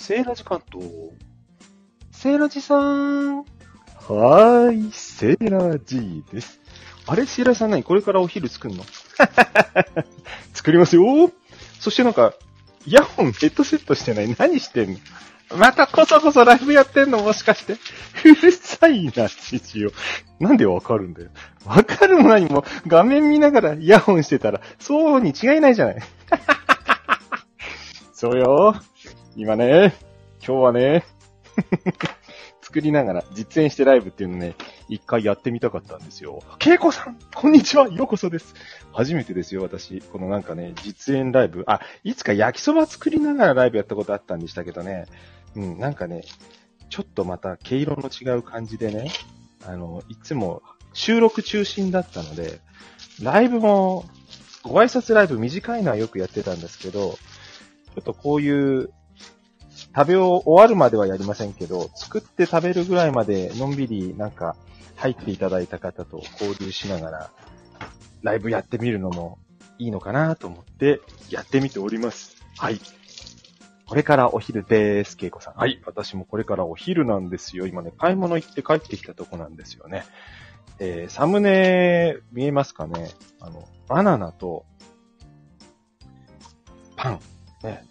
セーラジ関東。セーラジさん。はーい、セーラー G です。あれセーラジさん何？これからお昼作るの？作りますよそしてなんか、イヤホンヘッドセットしてない？何してんの？またこそこそライブやってんの？もしかして。うるさいな、父よ。なんでわかるんだよ。わかるも何も画面見ながらイヤホンしてたら、そうに違いないじゃない。そうよ。今ね、今日はね、作りながら実演してライブっていうのね、一回やってみたかったんですよ。ケイコさんこんにちはようこそです初めてですよ、私。このなんかね、実演ライブ。あ、いつか焼きそば作りながらライブやったことあったんでしたけどね。うん、なんかね、ちょっとまた毛色の違う感じでね、あの、いつも収録中心だったので、ライブも、ご挨拶ライブ短いのはよくやってたんですけど、ちょっとこういう、食べ終わるまではやりませんけど、作って食べるぐらいまでのんびりなんか入っていただいた方と交流しながら、ライブやってみるのもいいのかなと思ってやってみております。はい。これからお昼です、けいこさん。はい。私もこれからお昼なんですよ。今ね、買い物行って帰ってきたとこなんですよね。えー、サムネ見えますかね？あの、バナナと、パン、ね、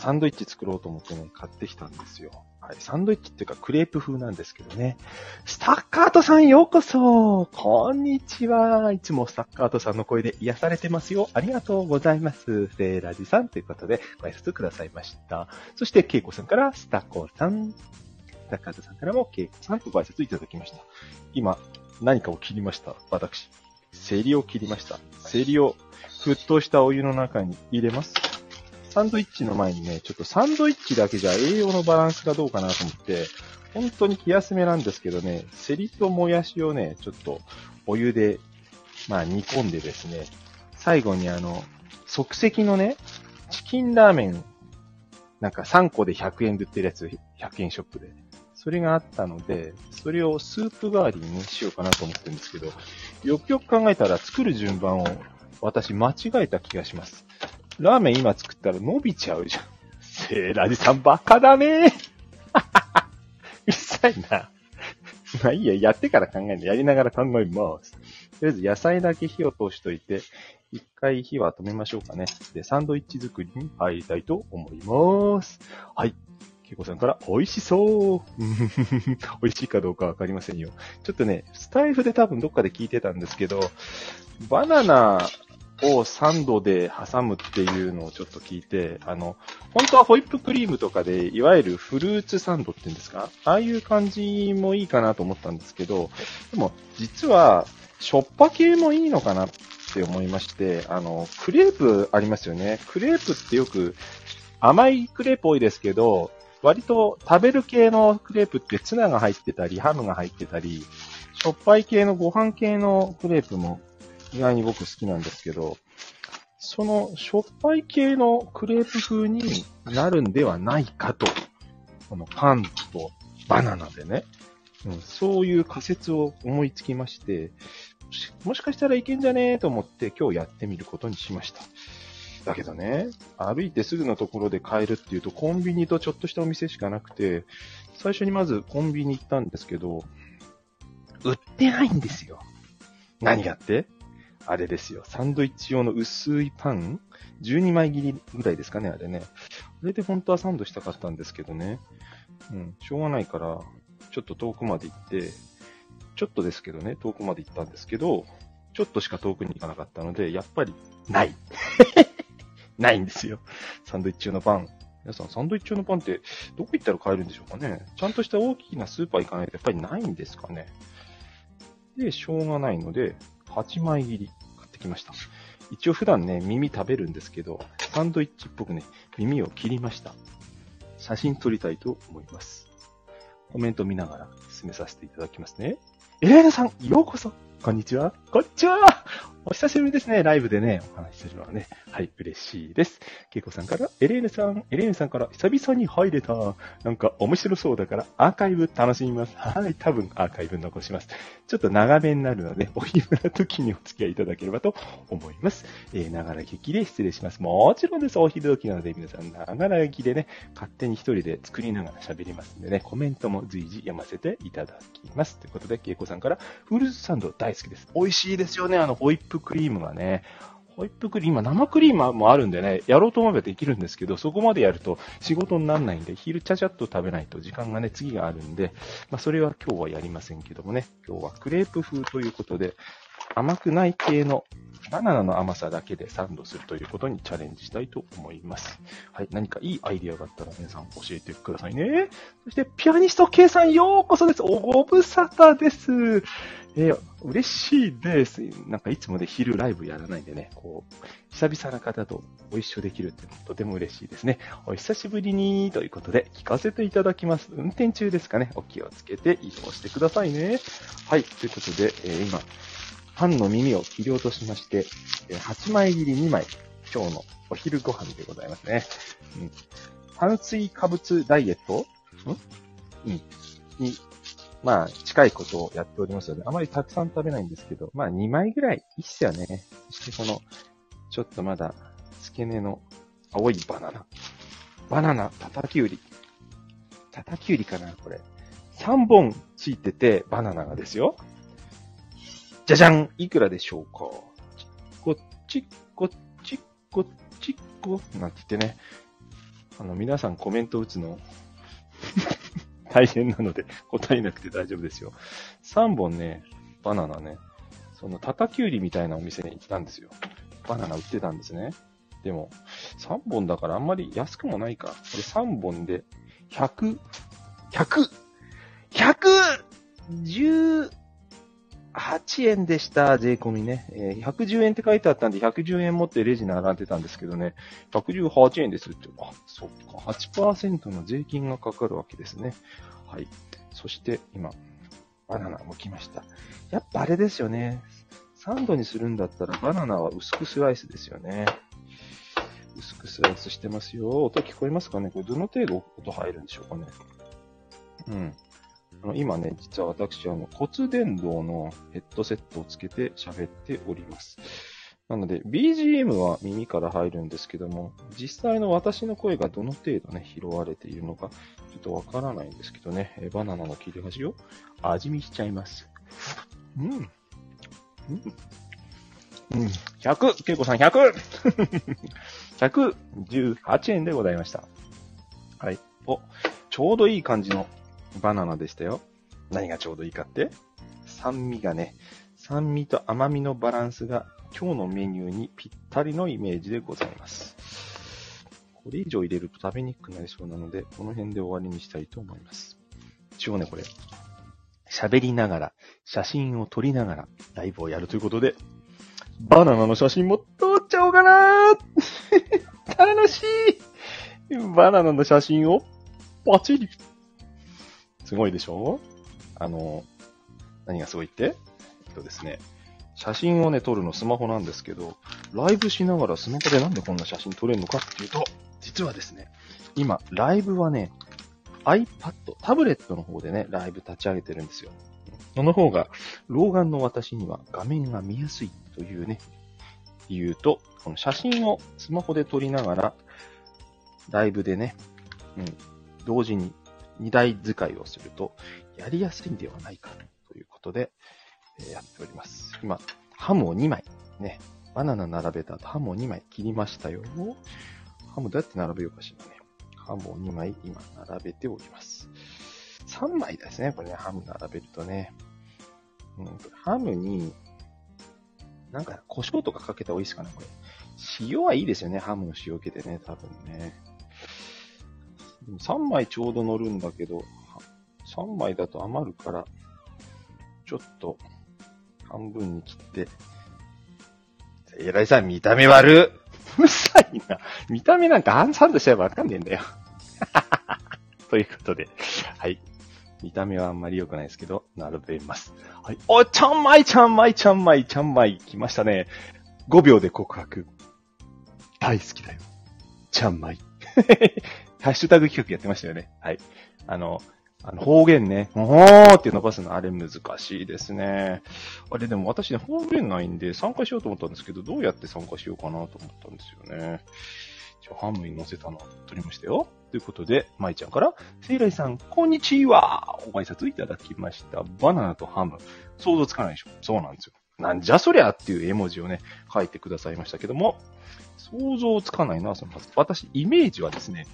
サンドイッチ作ろうと思ってね、買ってきたんですよ。はい。サンドイッチっていうかクレープ風なんですけどね。スタッカートさんようこそこんにちはいつもスタッカートさんの声で癒されてますよ。ありがとうございます。セーラジさんということでご挨拶くださいました。そして、ケイコさんからスタコさん。スタッカートさんからもケイコさんとご挨拶いただきました。今、何かを切りました？私。セリを切りました。セリを沸騰したお湯の中に入れます。サンドイッチの前にね、ちょっとサンドイッチだけじゃ栄養のバランスがどうかなと思って、本当に気休めなんですけどね、セリともやしをね、ちょっとお湯で、まあ煮込んでですね、最後にあの、即席のね、チキンラーメン、なんか3個で100円で売ってるやつ、100円ショップで。それがあったので、それをスープ代わりに、しようかなと思ってるんですけど、よくよく考えたら作る順番を私間違えた気がします。ラーメン今作ったら伸びちゃうじゃん。セーラジさんバカだね うるさいな。まあいいや、やってから考えるやりながら考えます。とりあえず野菜だけ火を通しといて、一回火は止めましょうかね。で、サンドイッチ作りに入りたいと思います。はい。ケイコさんから、美味しそう 美味しいかどうかわかりませんよ。ちょっとね、スタイフで多分どっかで聞いてたんですけど、バナナをサンドで挟むっていうのをちょっと聞いて、あの、本当はホイップクリームとかで、いわゆるフルーツサンドっていうんですか？ああいう感じもいいかなと思ったんですけど、でも、実は、しょっぱ系もいいのかなって思いまして、あの、クレープありますよね。クレープってよく、甘いクレープ多いですけど、割と食べる系のクレープってツナが入ってたり、ハムが入ってたり、しょっぱい系のご飯系のクレープも意外に僕好きなんですけど、そのしょっぱい系のクレープ風になるんではないかと、このパンとバナナでね、うん、そういう仮説を思いつきまして、もしかしたらいけんじゃねえと思って今日やってみることにしました。だけどね、歩いてすぐのところで買えるっていうとコンビニとちょっとしたお店しかなくて、最初にまずコンビニ行ったんですけど、売ってないんですよ。何がって？あれですよ。サンドイッチ用の薄いパン ?12 枚切りぐらいですかね、あれね。あれで本当はサンドしたかったんですけどね。うん、しょうがないから、ちょっと遠くまで行って、ちょっとですけどね、遠くまで行ったんですけど、ちょっとしか遠くに行かなかったので、やっぱり、ない。ないんですよ。サンドイッチ用のパン。皆さん、サンドイッチ用のパンって、どこ行ったら買えるんでしょうかねちゃんとした大きなスーパー行かないとやっぱりないんですかねで、しょうがないので、8枚切り買ってきました。一応普段ね、耳食べるんですけど、サンドイッチっぽくね、耳を切りました。写真撮りたいと思います。コメント見ながら進めさせていただきますね。エレーナさん、ようこそこんにちは。こんにちは。お久しぶりですね。ライブでね、お話しするのはね。はい、嬉しいです。ケイコさんから、エレーヌさん、エレーヌさんから、久々に入れた。なんか面白そうだから、アーカイブ楽しみます。はい、多分アーカイブ残します。ちょっと長めになるので、お暇な時にお付き合いいただければと思います。えー、ながら劇で失礼します。もちろんです。お昼時なので、皆さん、ながら劇でね、勝手に一人で作りながら喋りますんでね、コメントも随時読ませていただきます。ということで、ケイコさんから、フルーツサンド大好きです。美味しいですよね、あの、ホイップクリームがね。ホイップクリーム、今生クリームもあるんでね、やろうと思えばできるんですけど、そこまでやると仕事にならないんで、昼ちゃちゃっと食べないと時間がね、次があるんで、まあそれは今日はやりませんけどもね、今日はクレープ風ということで、甘くない系のバナナの甘さだけでサンドするということにチャレンジしたいと思います。はい。何かいいアイディアがあったら皆さん教えてくださいね。そして、ピアニスト K さんようこそです。おご無沙汰です。えー嬉しいです。なんかいつもで昼ライブやらないんでね、こう、久々な方とご一緒できるってとても嬉しいですね。お久しぶりにということで聞かせていただきます。運転中ですかね。お気をつけて移動してくださいね。はい。ということで、えー今、パンの耳を切り落としまして、え8枚切り2枚、今日のお昼ご飯でございますね。うん。炭水化物ダイエット？ん？うん。に、まあ、近いことをやっておりますので、あまりたくさん食べないんですけど、まあ、2枚ぐらいいいっすよね。そしてこの、ちょっとまだ、付け根の青いバナナ。バナナ、叩き売り。叩き売りかな、これ。3本ついてて、バナナがですよ。じゃじゃんいくらでしょうか？こっち、こっち、こっち、こ、なんて言ってね。あの、皆さんコメント打つの、大変なので答えなくて大丈夫ですよ。3本ね、バナナね、その、叩き売りみたいなお店に行ったんですよ。バナナ売ってたんですね。でも、3本だからあんまり安くもないか。これ3本で、100、100、18円でした、税込みね。えー110円って書いてあったんで、110円持ってレジ並んでたんですけどね、118円ですって。あ、そっか、8%の税金がかかるわけですね。はい。そして、今、バナナ剥きました。やっぱあれですよね。サンドにするんだったらバナナは薄くスライスですよね。薄くスライスしてますよ。音聞こえますかね？これどの程度音入るんでしょうかね？うん。あの今ね、実は私、あの、骨伝導のヘッドセットをつけて喋っております。なので、BGM は耳から入るんですけども、実際の私の声がどの程度ね、拾われているのか、ちょっとわからないんですけどね、えバナナの切れ端を味見しちゃいます。うん。うん。うん。100! けいこさん 100! 118 円でございました。はい。お、ちょうどいい感じのバナナでしたよ。何がちょうどいいかって？酸味がね、酸味と甘みのバランスが今日のメニューにぴったりのイメージでございます。これ以上入れると食べにくくなりそうなので、この辺で終わりにしたいと思います。一応ね、これ、喋りながら、写真を撮りながら、ライブをやるということで、バナナの写真も撮っちゃおうかな 楽しいバナナの写真を、パチリすごいでしょ？あの、何がすごいって？えっとですね、写真をね、撮るのスマホなんですけど、ライブしながらスマホでなんでこんな写真撮れるのかっていうと、実はですね、今、ライブはね、iPad、タブレットの方でね、ライブ立ち上げてるんですよ。その方が、老眼の私には画面が見やすいというね、理由と、この写真をスマホで撮りながら、ライブでね、うん、同時に二台使いをすると、やりやすいんではないかということで、えやっております。今、ハムを2枚、ね、バナナ並べた後、ハムを2枚切りましたよ。ハムどうやって並べようかしらね。ハムを2枚今並べております。3枚ですね、これね、ハム並べるとね。うん、ハムに、なんか、胡椒とかかけた方がいいですかね、これ。塩はいいですよね、ハムの塩気でね、多分ね。でも3枚ちょうど乗るんだけど、は3枚だと余るから、ちょっと、半分に切って。えらいさん、見た目悪っうるさいな。見た目なんかハンサンドしちゃえばわかんねえんだよ。ということで、はい。見た目はあんまり良くないですけど、並べます。はい。お、ちゃんまいちゃんまいちゃんまいちゃんまい。来ましたね。5秒で告白。大好きだよ。ちゃんまい。ハッシュタグ企画やってましたよね。はい。あの、あの方言ね。おーって伸ばすの、あれ難しいですね。あれでも私ね、方言ないんで参加しようと思ったんですけど、どうやって参加しようかなと思ったんですよね。じゃあ、ハムに乗せたの取りましたよ。ということで、舞ちゃんから、せいらいさん、こんにちはお挨拶いただきました。バナナとハム。想像つかないでしょそうなんですよ。なんじゃそりゃっていう絵文字をね、書いてくださいましたけども、想像つかないな、その、私、イメージはですね、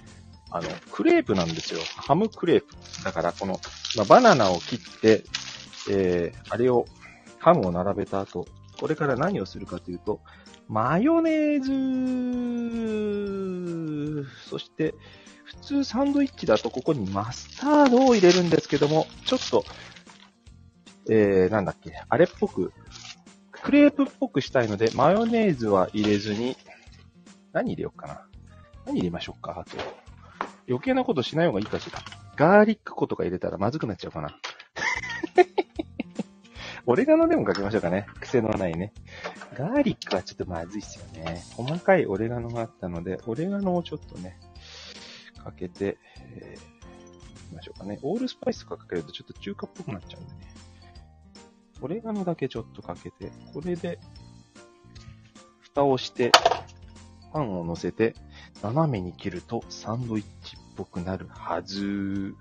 あの、クレープなんですよ。ハムクレープ。だから、この、まあ、バナナを切って、えー、あれを、ハムを並べた後、これから何をするかというと、マヨネーズ、そして、普通サンドイッチだとここにマスタードを入れるんですけども、ちょっと、えー、なんだっけ、あれっぽく、クレープっぽくしたいので、マヨネーズは入れずに、何入れようかな。何入れましょうかあと。余計なことしない方がいいかしら。ガーリック粉とか入れたらまずくなっちゃうかな。オレガノでもかけましょうかね。癖のないね。ガーリックはちょっとまずいっすよね。細かいオレガノがあったので、オレガノをちょっとね、かけて、えー、いきましょうかね。オールスパイスとかかけるとちょっと中華っぽくなっちゃうんでね。オレガノだけちょっとかけて、これで、蓋をして、パンを乗せて、斜めに切るとサンドイッチっぽくなるはず。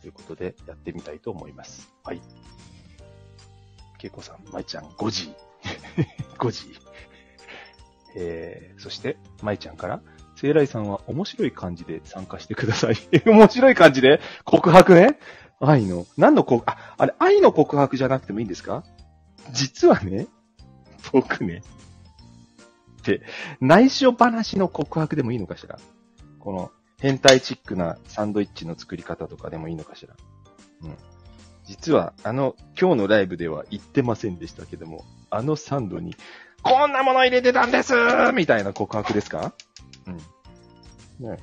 ということで、やってみたいと思います。はい。けいこさん、まいちゃん、5時。5時。えー、そして、まいちゃんから、せいらいさんは面白い感じで参加してください。面白い感じで？告白ね？愛の、何の告、あ、あれ、愛の告白じゃなくてもいいんですか？実はね、僕ね、って、内緒話の告白でもいいのかしら？この、変態チックなサンドイッチの作り方とかでもいいのかしらうん。実は、あの、今日のライブでは言ってませんでしたけども、あのサンドに、こんなもの入れてたんですみたいな告白ですか？うん。ね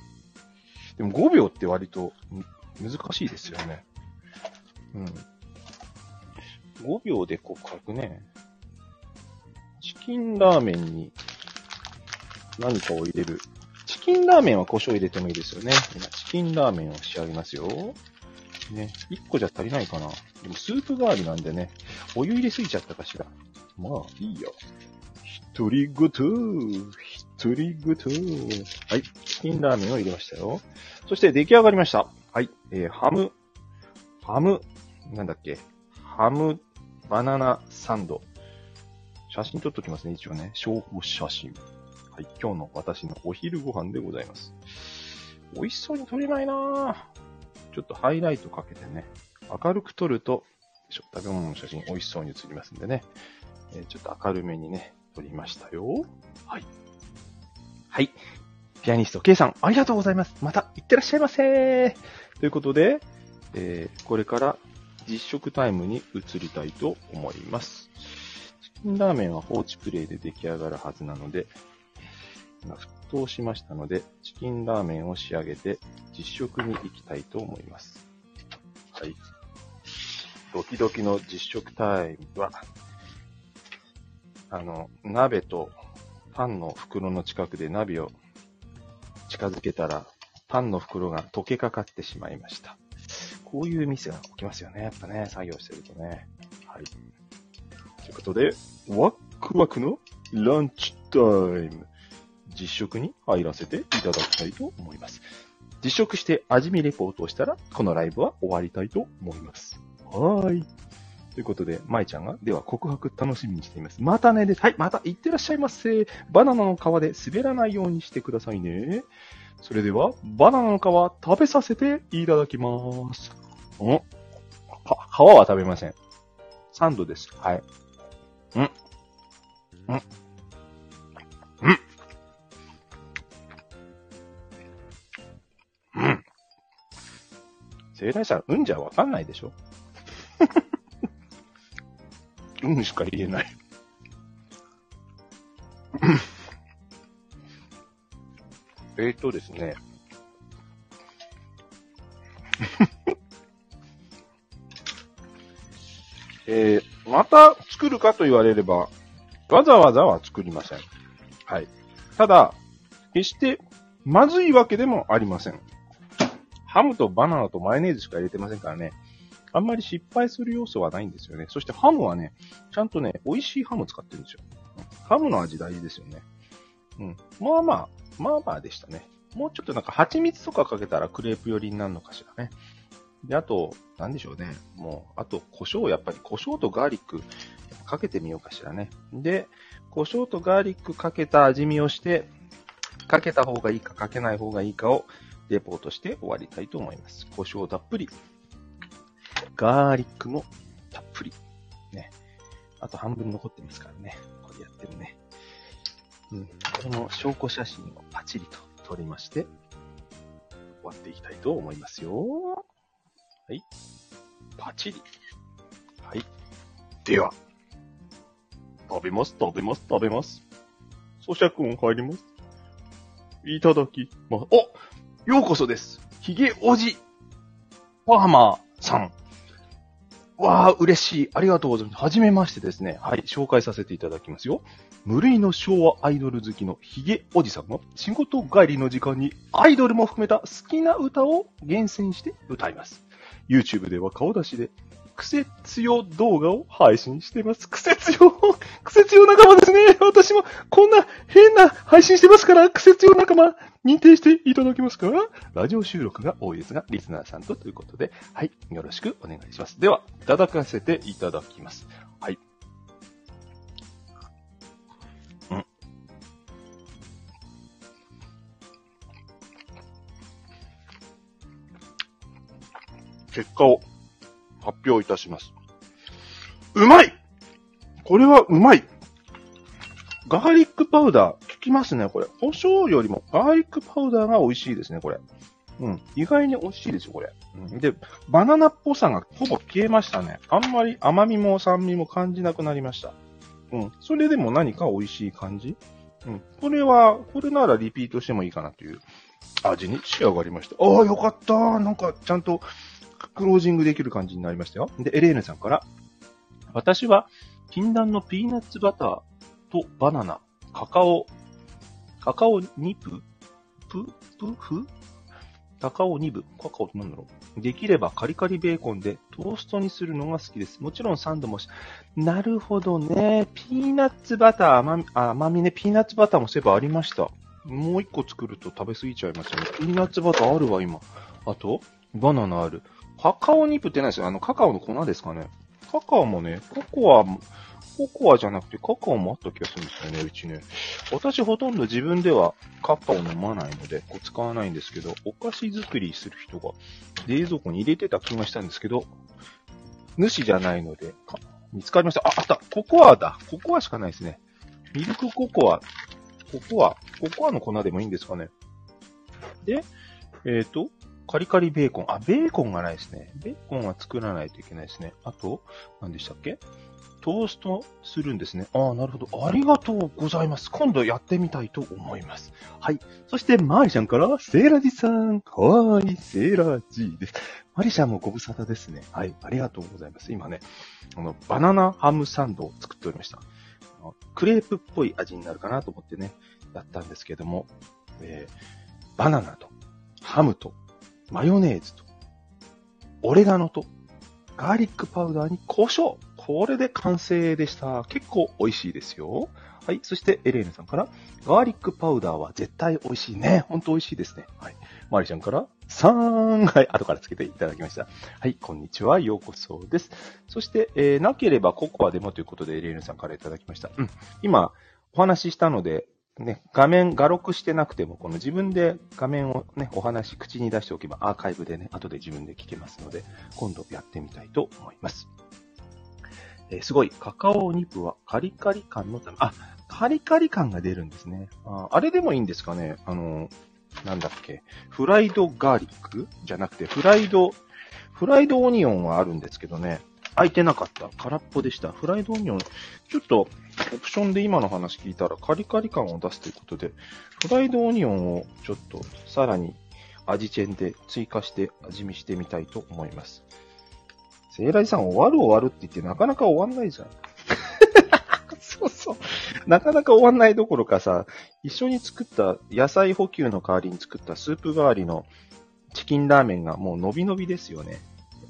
でも5秒って割と難しいですよね。うん。5秒で告白ね。チキンラーメンに何かを入れる。チキンラーメンは胡椒入れてもいいですよね。今、チキンラーメンを仕上げますよ。ね。1個じゃ足りないかな。でもスープ代わりなんでね、お湯入れすぎちゃったかしら。まあ、いいよ。独り言、独り言。はい。チキンラーメンを入れましたよ。そして出来上がりました。はい。えー、ハム、ハム、なんだっけ。ハム、バナナサンド。写真撮っときますね、一応ね。証拠写真。はい。今日の私のお昼ご飯でございます。美味しそうに撮れないなぁ。ちょっとハイライトかけてね。明るく撮ると、食べ物の写真美味しそうに写りますんでね。えーちょっと明るめにね、撮りましたよ。はい。はい。ピアニスト K さん、ありがとうございます。また、いってらっしゃいませということで、えーこれから実食タイムに移りたいと思います。チキンラーメンは放置プレイで出来上がるはずなので、今沸騰しましたので、チキンラーメンを仕上げて実食に行きたいと思います。はい。ドキドキの実食タイムは、あの、鍋とパンの袋の近くで鍋を近づけたら、パンの袋が溶けかかってしまいました。こういうミスが起きますよね。やっぱね、作業してるとね。はい。ということで、ワックワクのランチタイム。実食に入らせていただきたいと思います。実食して味見レポートをしたら、このライブは終わりたいと思います。はーい。ということで、舞ちゃんが、では告白楽しみにしています。またねです。はい、また行ってらっしゃいませ。バナナの皮で滑らないようにしてくださいね。それでは、バナナの皮食べさせていただきます。ん皮は食べません。サンドです。はい。んん。生来さん、うんじゃわかんないでしょ？うんしか言えない。えっとですね。えー、また作るかと言われれば、わざわざは作りません。はい。ただ、決して、まずいわけでもありません。ハムとバナナとマヨネーズしか入れてませんからね。あんまり失敗する要素はないんですよね。そしてハムはね、ちゃんとね、美味しいハム使ってるんですよ。ハムの味大事ですよね。うん。まあまあ、まあまあでしたね。もうちょっとなんか蜂蜜とかかけたらクレープ寄りになるのかしらね。で、あと、なんでしょうね。もう、あと、胡椒、やっぱり胡椒とガーリックかけてみようかしらね。で、胡椒とガーリックかけた味見をして、かけた方がいいかかけない方がいいかをレポートして終わりたいと思います。胡椒たっぷり。ガーリックもたっぷり。ね。あと半分残ってますからね。これやってるね。うん。この証拠写真をパチリと撮りまして、終わっていきたいと思いますよ。はい。パチリ。はい。では、食べます、食べます、食べます。咀嚼音入ります。いただきます。おようこそです。ヒゲおじ、パーマーさん。わあ、嬉しい。ありがとうございます。はじめましてですね。はい、紹介させていただきますよ。無類の昭和アイドル好きのヒゲおじさんの仕事帰りの時間にアイドルも含めた好きな歌を厳選して歌います。YouTube では顔出しで癖強動画を配信しています。癖強、癖強仲間ですね。私もこんな変な配信してますから、癖強仲間認定していただけますかラジオ収録が多いですが、リスナーさんとということで、はい、よろしくお願いします。では、いただかせていただきます。はい。うん。結果を発表いたします。うまいこれはうまいガーリックパウダー、効きますね、これ。胡椒よりもガーリックパウダーが美味しいですね、これ。うん。意外に美味しいですよ、これ。うん、で、バナナっぽさがほぼ消えましたね。あんまり甘みも酸味も感じなくなりました。うん。それでも何か美味しい感じ？うん。これは、これならリピートしてもいいかなという味に仕上がりました。ああ、よかった。なんか、ちゃんとクロージングできる感じになりましたよ。で、エレーヌさんから、私は、禁断のピーナッツバターとバナナ、カカオ、カカオニプププフ？カカオ2部。カカオってなんだろう？できればカリカリベーコンでトーストにするのが好きです。もちろんサンドもし、なるほどね。ピーナッツバター、甘み、甘みね。ピーナッツバターもそういえばありました。もう一個作ると食べ過ぎちゃいますよね。ピーナッツバターあるわ、今。あと、バナナある。カカオニップってないですよ。あの、カカオの粉ですかね？カカオもね、ココア、ココアじゃなくてカカオもあった気がするんですよね、うちね。私ほとんど自分ではカカオ飲まないので、こう使わないんですけど、お菓子作りする人が冷蔵庫に入れてた気がしたんですけど、主じゃないので、見つかりました。あ、あった。ココアだ。ココアしかないですね。ミルクココア。ココア。ココアの粉でもいいんですかね？で、えっ、ー、と、カリカリベーコン。あ、ベーコンがないですね。ベーコンは作らないといけないですね。あと、何でしたっけ？トーストするんですね。ああ、なるほど。ありがとうございます。今度やってみたいと思います。はい。そして、マリちゃんから、セーラジさん。かわいい、セーラジです。マリちゃんもご無沙汰ですね。はい。ありがとうございます。今ね、あの、バナナハムサンドを作っておりました。クレープっぽい味になるかなと思ってね、やったんですけども、えー、バナナと、ハムと、マヨネーズと、オレガノと、ガーリックパウダーに胡椒。これで完成でした。結構美味しいですよ。はい。そして、エレーヌさんから、ガーリックパウダーは絶対美味しいね。ほんと美味しいですね。はい。マリちゃんから、さーん。はい。後からつけていただきました。はい。こんにちは。ようこそです。そして、えー、なければココアでもということで、エレーヌさんからいただきました。うん。今、お話ししたので、ね、画面、画録してなくても、この自分で画面をね、お話、口に出しておけばアーカイブでね、後で自分で聞けますので、今度やってみたいと思います。えー、すごい、カカオニプはカリカリ感のため、あ、カリカリ感が出るんですね。ああれでもいいんですかねあの、なんだっけ、フライドガーリックじゃなくて、フライド、フライドオニオンはあるんですけどね、開いてなかった？空っぽでした。フライドオニオン、ちょっと、オプションで今の話聞いたらカリカリ感を出すということで、フライドオニオンをちょっとさらに味チェンで追加して味見してみたいと思います。セイラジさん終わる終わるって言ってなかなか終わんないじゃん。そうそう。なかなか終わんないどころかさ、一緒に作った野菜補給の代わりに作ったスープ代わりのチキンラーメンがもう伸び伸びですよね。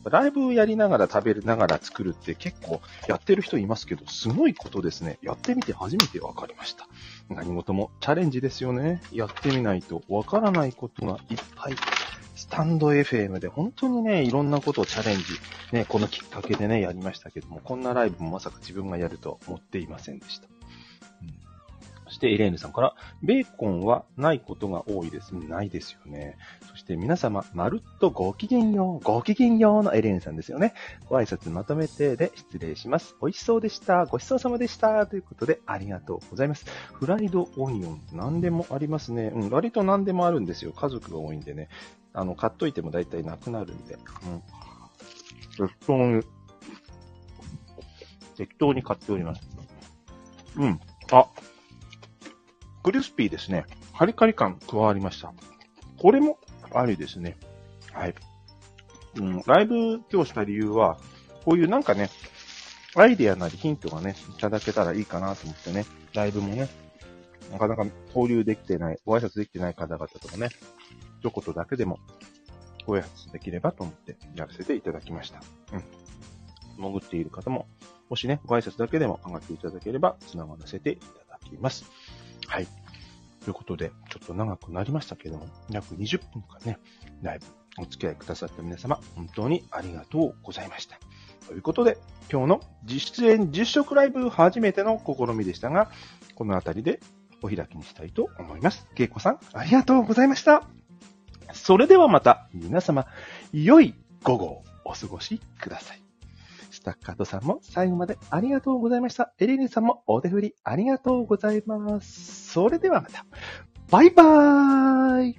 ライブやりながら食べながら作るって結構やってる人いますけど、すごいことですね。やってみて初めて分かりました。何事もチャレンジですよね。やってみないと分からないことがいっぱい。スタンド FM で本当にね、いろんなことをチャレンジ、ね、このきっかけでね、やりましたけども、こんなライブもまさか自分がやるとは思っていませんでした。そしてエレーヌさんから、ベーコンはないことが多いです。ないですよね。そして皆様、まるっとごきげんよう、ごきげんようのエレーヌさんですよね。ご挨拶まとめてで失礼します。美味しそうでした。ごちそうさまでした。ということで、ありがとうございます。フライドオニオン、何でもありますね。うん、割と何でもあるんですよ。家族が多いんでね。あの、買っといても大体なくなるんで。うん。適当に、適当に買っております。うん。あ、クリスピーですね。カリカリ感加わりました。これもありですね。はい。うん、ライブ今日した理由は、こういうなんかね、アイデアなりヒントがね、いただけたらいいかなと思ってね、ライブもね、なかなか交流できてない、ご挨拶できてない方々とかね、一言だけでもご挨拶できればと思ってやらせていただきました。うん。潜っている方も、もしね、ご挨拶だけでも上がっていただければ、繋がらせていただきます。はい。ということで、ちょっと長くなりましたけども、約20分間ね、ライブお付き合いくださった皆様、本当にありがとうございました。ということで、今日の実出演実食ライブ初めての試みでしたが、この辺りでお開きにしたいと思います。けいこさん、ありがとうございました。それではまた皆様、良い午後をお過ごしください。スタッカートさんも最後までありがとうございました。エレニーさんもお手振りありがとうございます。それではまた。バイバーイ